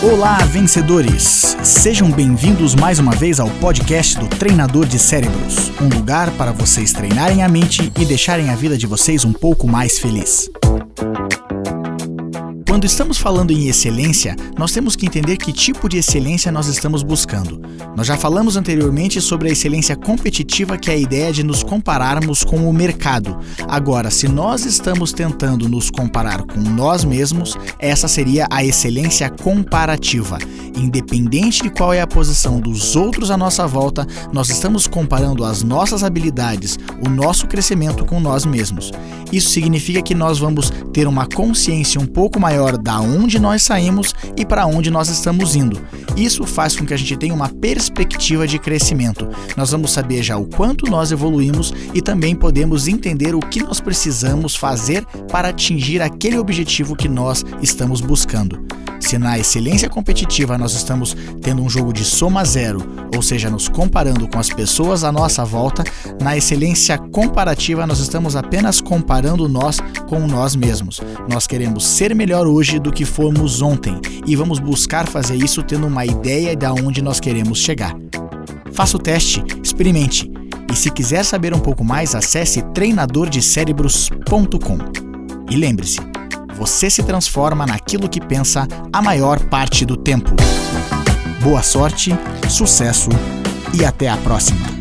Olá, vencedores! Sejam bem-vindos mais uma vez ao podcast do Treinador de Cérebros um lugar para vocês treinarem a mente e deixarem a vida de vocês um pouco mais feliz. Quando estamos falando em excelência, nós temos que entender que tipo de excelência nós estamos buscando. Nós já falamos anteriormente sobre a excelência competitiva, que é a ideia de nos compararmos com o mercado. Agora, se nós estamos tentando nos comparar com nós mesmos, essa seria a excelência comparativa. Independente de qual é a posição dos outros à nossa volta, nós estamos comparando as nossas habilidades, o nosso crescimento com nós mesmos. Isso significa que nós vamos ter uma consciência um pouco maior melhor da onde nós saímos e para onde nós estamos indo. Isso faz com que a gente tenha uma perspectiva de crescimento. Nós vamos saber já o quanto nós evoluímos e também podemos entender o que nós precisamos fazer para atingir aquele objetivo que nós estamos buscando. Se na excelência competitiva nós estamos tendo um jogo de soma zero, ou seja, nos comparando com as pessoas à nossa volta, na excelência comparativa nós estamos apenas comparando nós com nós mesmos. Nós queremos ser melhor hoje do que fomos ontem e vamos buscar fazer isso tendo uma ideia de aonde nós queremos chegar. Faça o teste, experimente. E se quiser saber um pouco mais, acesse treinadordecerebros.com. E lembre-se, você se transforma naquilo que pensa a maior parte do tempo. Boa sorte, sucesso e até a próxima!